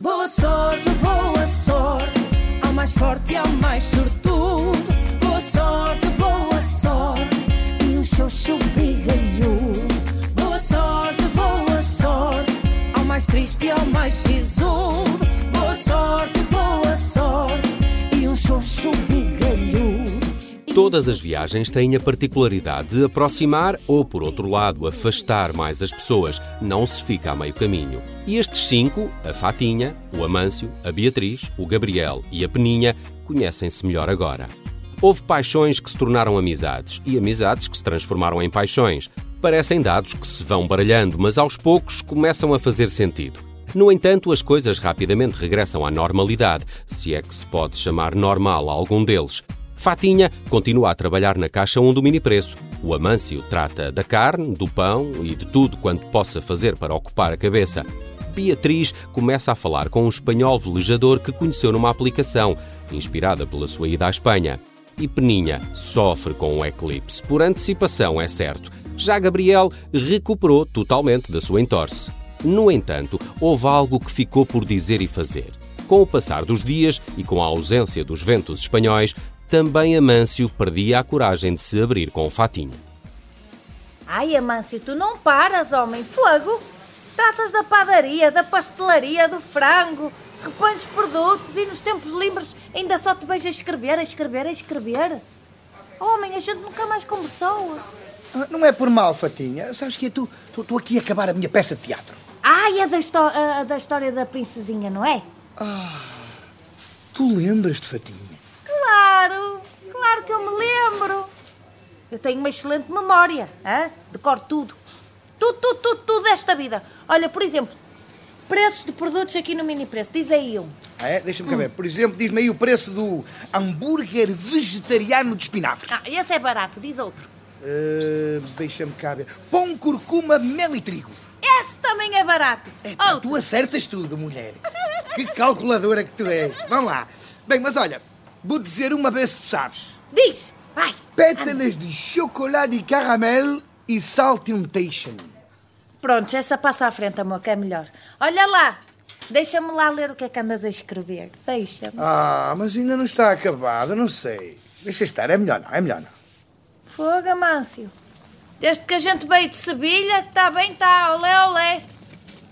Boa sorte, boa sorte, ao mais forte e ao mais sortudo. Boa sorte, boa sorte, e um xoxo bigalhudo. Boa sorte, boa sorte, ao mais triste e ao mais sisudo. Todas as viagens têm a particularidade de aproximar ou, por outro lado, afastar mais as pessoas. Não se fica a meio caminho. E estes cinco, a Fatinha, o Amâncio, a Beatriz, o Gabriel e a Peninha, conhecem-se melhor agora. Houve paixões que se tornaram amizades e amizades que se transformaram em paixões. Parecem dados que se vão baralhando, mas aos poucos começam a fazer sentido. No entanto, as coisas rapidamente regressam à normalidade, se é que se pode chamar normal a algum deles. Fatinha continua a trabalhar na caixa 1 do mini preço. O Amâncio trata da carne, do pão e de tudo quanto possa fazer para ocupar a cabeça. Beatriz começa a falar com um espanhol velejador que conheceu numa aplicação, inspirada pela sua ida à Espanha. E Peninha sofre com o eclipse, por antecipação, é certo. Já Gabriel recuperou totalmente da sua entorse. No entanto, houve algo que ficou por dizer e fazer. Com o passar dos dias e com a ausência dos ventos espanhóis, também Amâncio perdia a coragem de se abrir com o Fatinho. Ai, Amâncio, tu não paras, homem. Fogo! Tratas da padaria, da pastelaria, do frango, repões produtos e nos tempos livres ainda só te vejo a escrever, a escrever, a escrever. Oh, homem, a gente nunca mais conversou. Ah, Não é por mal, Fatinha. Sabes que tu estou aqui a acabar a minha peça de teatro. Ai, é da, a- da história da princesinha, não é? Tu lembras-te, Fatinha? Claro, claro que eu me lembro. Eu tenho uma excelente memória, hã? decoro tudo. Tudo, tudo, tudo, tudo desta vida. Olha, por exemplo, preços de produtos aqui no mini preço. Diz aí um. Ah, é? Deixa-me cá ver. Por exemplo, diz-me aí o preço do hambúrguer vegetariano de espinafre. Ah, esse é barato, diz outro. Ah, Deixa-me cá ver. Pão, curcuma, mel e trigo. Esse também é barato. É pá, outro. tu acertas tudo, mulher. Que calculadora que tu és. Vamos lá. Bem, mas olha, vou dizer uma vez se tu sabes. Diz, vai. Pétalas de chocolate e caramelo e saltintation. Pronto, essa passa à frente, amor, que é melhor. Olha lá, deixa-me lá ler o que é que andas a escrever. Deixa-me. Ah, mas ainda não está acabado, não sei. Deixa estar, é melhor não, é melhor não. Fogo, Amâncio. Desde que a gente veio de Sevilha, está bem, está, olé, olé.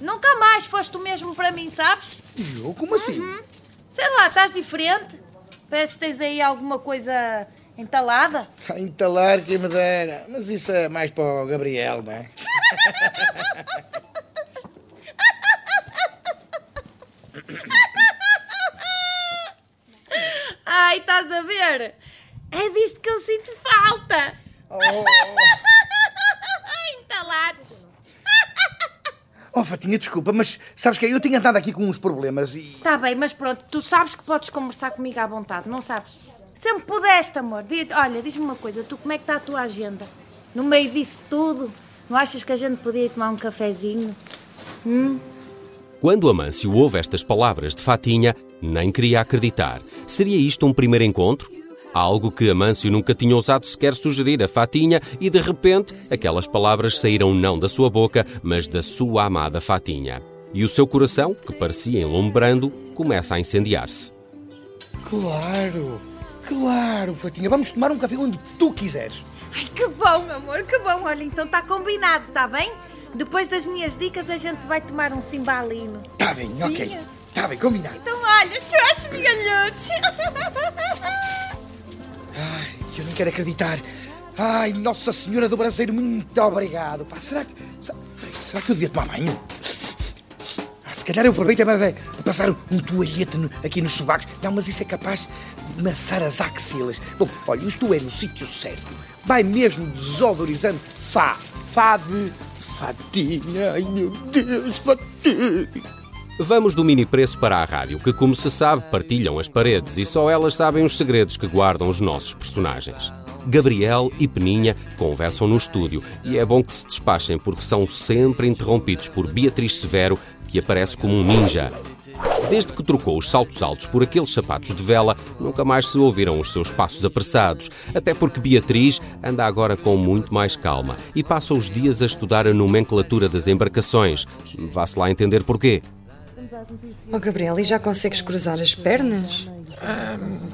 Nunca mais foste o mesmo para mim, sabes? E eu, como assim? Sei lá, estás diferente. Parece que tens aí alguma coisa entalada. Entalar quem me dera. Mas isso é mais para o Gabriel, não é? Ai, estás a ver? É disto que eu sinto falta. Oh, Entalados. oh, Fatinha, desculpa, mas sabes que eu tinha andado aqui com uns problemas e. Está Tá bem, mas pronto, tu sabes que podes conversar comigo à vontade, não sabes? Sempre pudeste, amor. Olha, diz-me uma coisa, tu como é que está a tua agenda? No meio disso tudo, não achas que a gente podia ir tomar um cafezinho? Quando Amâncio ouve estas palavras de Fatinha, nem queria acreditar. Seria isto um primeiro encontro? Algo que Amâncio nunca tinha ousado sequer sugerir a Fatinha e de repente aquelas palavras saíram não da sua boca, mas da sua amada Fatinha. E o seu coração, que parecia enlumbrando, começa a incendiar-se. Claro, claro, Fatinha. Vamos tomar um café onde tu quiseres. Ai, que bom, amor, que bom. Olha, então está combinado, está bem? Depois das minhas dicas, a gente vai tomar um cimbalino. Tá bem, ok. Sim. Tá bem, combinado. Então, olha, xoxo, migalhotes. Ai, eu não quero acreditar. Ai, Nossa Senhora do Braseiro, muito obrigado. Pá, será que. se- Será que eu devia tomar banho? Calhar eu aproveito de passar um toalhete aqui nos sobacos. Não, mas isso é capaz de maçar as axilas. Bom, olha, estou é no sítio certo. Vai mesmo desodorizante Fá. Fá de Fatinha. Ai, meu Deus, Fatinha. Vamos do mini preço para a rádio, que, como se sabe, partilham as paredes e só elas sabem os segredos que guardam os nossos personagens. Gabriel e Peninha conversam no estúdio e é bom que se despachem porque são sempre interrompidos por Beatriz Severo, aparece como um ninja. Desde que trocou os saltos altos por aqueles sapatos de vela, nunca mais se ouviram os seus passos apressados. Até porque Beatriz anda agora com muito mais calma e passa os dias a estudar a nomenclatura das embarcações. Vá-se lá entender porquê. Oh, Gabriel, e já consegues cruzar as pernas?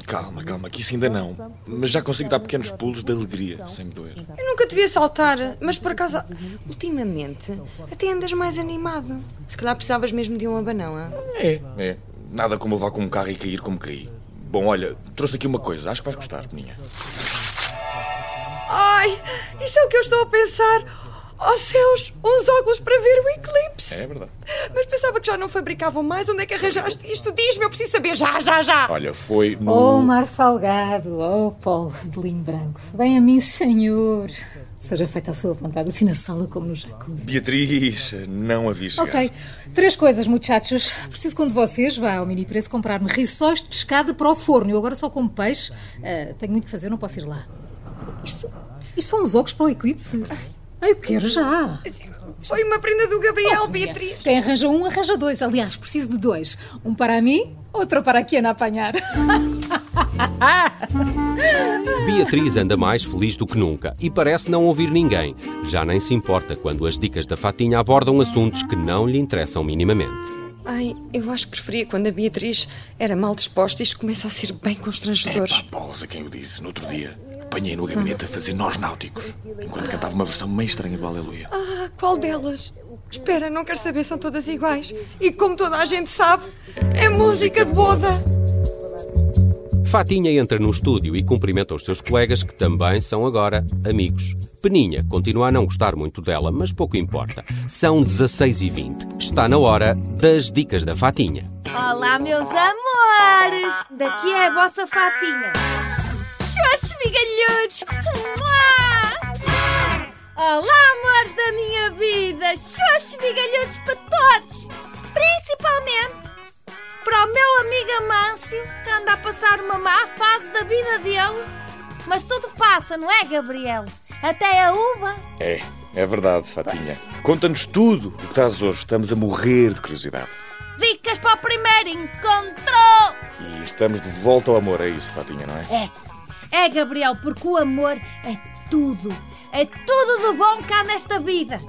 Calma, calma, que isso ainda não. Mas já consigo dar pequenos pulos de alegria, sem me doer. Eu nunca te vi saltar, mas por acaso, ultimamente, até andas mais animado. Se calhar precisavas mesmo de um abanão, ah? É, é. Nada como levar com um carro e cair como caí. Bom, olha, trouxe aqui uma coisa, acho que vais gostar, Peninha. Ai, isso é o que eu estou a pensar. Oh céus, uns óculos para ver o eclipse. É verdade. Mas pensava que já não fabricavam mais. Onde é que arranjaste isto? Diz-me, eu preciso saber já, já, já. Olha, foi no. Oh, mar salgado, oh, Paulo de linho branco. Vem a mim, senhor. Seja feita a sua vontade, assim na sala como no jacuzzi. Beatriz, não a vi chegar. Ok, três coisas, muchachos. Preciso que um de vocês vá ao mini preço comprar-me rissóis de pescada para o forno. Eu agora só como peixe. Ah, tenho muito que fazer, não posso ir lá. Isto, isto são os óculos para o eclipse. Eu quero já. Foi uma prenda do Gabriel, Beatriz. Quem arranja um, arranja dois. Aliás, preciso de dois. Um para mim, outro para a Kiana apanhar. Beatriz anda mais feliz do que nunca e parece não ouvir ninguém. Já nem se importa quando as dicas da Fatinha abordam assuntos que não lhe interessam minimamente. Ai, eu acho que preferia quando a Beatriz era mal disposta. Isto começa a ser bem constrangedor. Epá, bolas a quem eu disse, no outro dia. Apanhei no gabinete a fazer nós náuticos, enquanto cantava uma versão meio estranha do Aleluia. Ah, qual delas? Espera, não quero saber, são todas iguais. E como toda a gente sabe, é música de boda. Fatinha entra no estúdio e cumprimenta os seus colegas, que também são agora amigos. Peninha continua a não gostar muito dela, mas pouco importa. São 16 e 20 Está na hora das dicas da Fatinha. Olá, meus amores! Daqui é a vossa Fatinha. Migalhudos! Olá, amores da minha vida! Xoxos migalhudos para todos! Principalmente para o meu amigo Amâncio, que anda a passar uma má fase da vida dele. Mas tudo passa, não é, Gabriel? Até a uva. É, é verdade, Fatinha. Conta-nos tudo o que traz hoje. Estamos a morrer de curiosidade. Dicas para o primeiro encontro! E estamos de volta ao amor, é isso, Fatinha, não é? É, é, Gabriel, porque o amor é tudo. É tudo de bom cá nesta vida.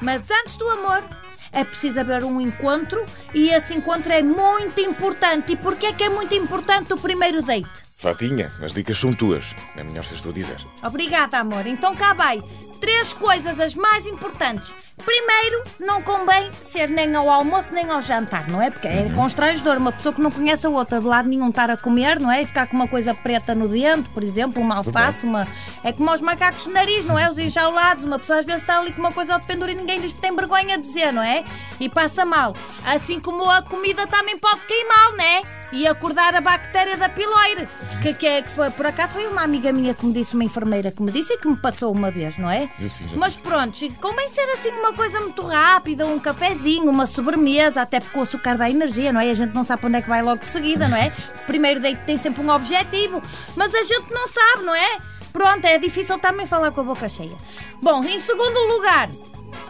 Mas antes do amor, é preciso haver um encontro e esse encontro é muito importante. E porquê é que é muito importante o primeiro date? Fatinha, as dicas são tuas. É melhor se tu a dizer. Obrigada, amor. Então cá vai. Três coisas as mais importantes. Primeiro, não convém ser nem ao almoço nem ao jantar, não é? Porque é constrangedor uma pessoa que não conhece a outra de lado nenhum estar a comer, não é? E ficar com uma coisa preta no dente, por exemplo, uma alface, uma. É como aos macacos de nariz, não é? Os enjaulados. Uma pessoa às vezes está ali com uma coisa ao pendura e ninguém diz que tem vergonha de dizer, não é? E passa mal. Assim como a comida também pode queimar, não é? E acordar a bactéria da piloire. Que, que, é, que foi, por acaso, foi uma amiga minha que me disse, uma enfermeira que me disse e que me passou uma vez, não é? Sim, já Mas pronto, convém ser assim uma coisa muito rápida, um cafezinho, uma sobremesa, até porque o açúcar dá energia, não é? A gente não sabe para onde é que vai logo de seguida, não é? Primeiro date tem sempre um objetivo, mas a gente não sabe, não é? Pronto, é difícil também falar com a boca cheia. Bom, em segundo lugar,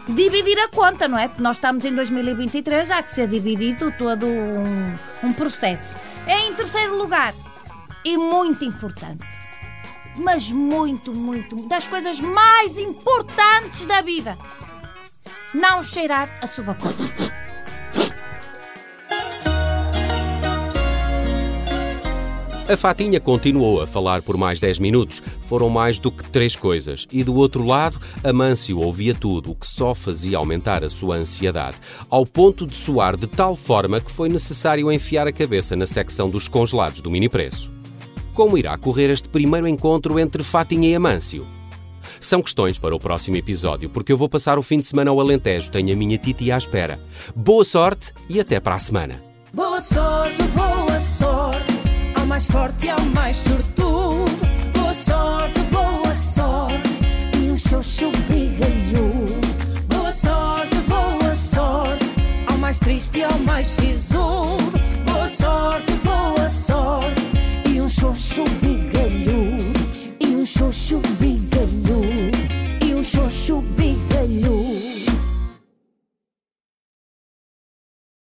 dividir a conta, não é? Porque nós estamos em 2023, há que ser dividido todo um, um processo. Em terceiro lugar, e muito importante, mas muito, muito, das coisas mais importantes da vida, não cheirar a subacote. A Fatinha continuou a falar por mais 10 minutos. Foram mais do que três coisas. E do outro lado, Amâncio ouvia tudo, o que só fazia aumentar a sua ansiedade, ao ponto de soar de tal forma que foi necessário enfiar a cabeça na secção dos congelados do mini preço. Como irá correr este primeiro encontro entre Fatinha e Amâncio? São questões para o próximo episódio, porque eu vou passar o fim de semana ao Alentejo, tenho a minha Titi à espera. Boa sorte e até para a semana. Boa sorte, boa sorte, ao mais forte e ao mais sortudo. Boa sorte, boa sorte, e um xoxo brigalhudo. Boa sorte, boa sorte, ao mais triste e ao mais sisudo.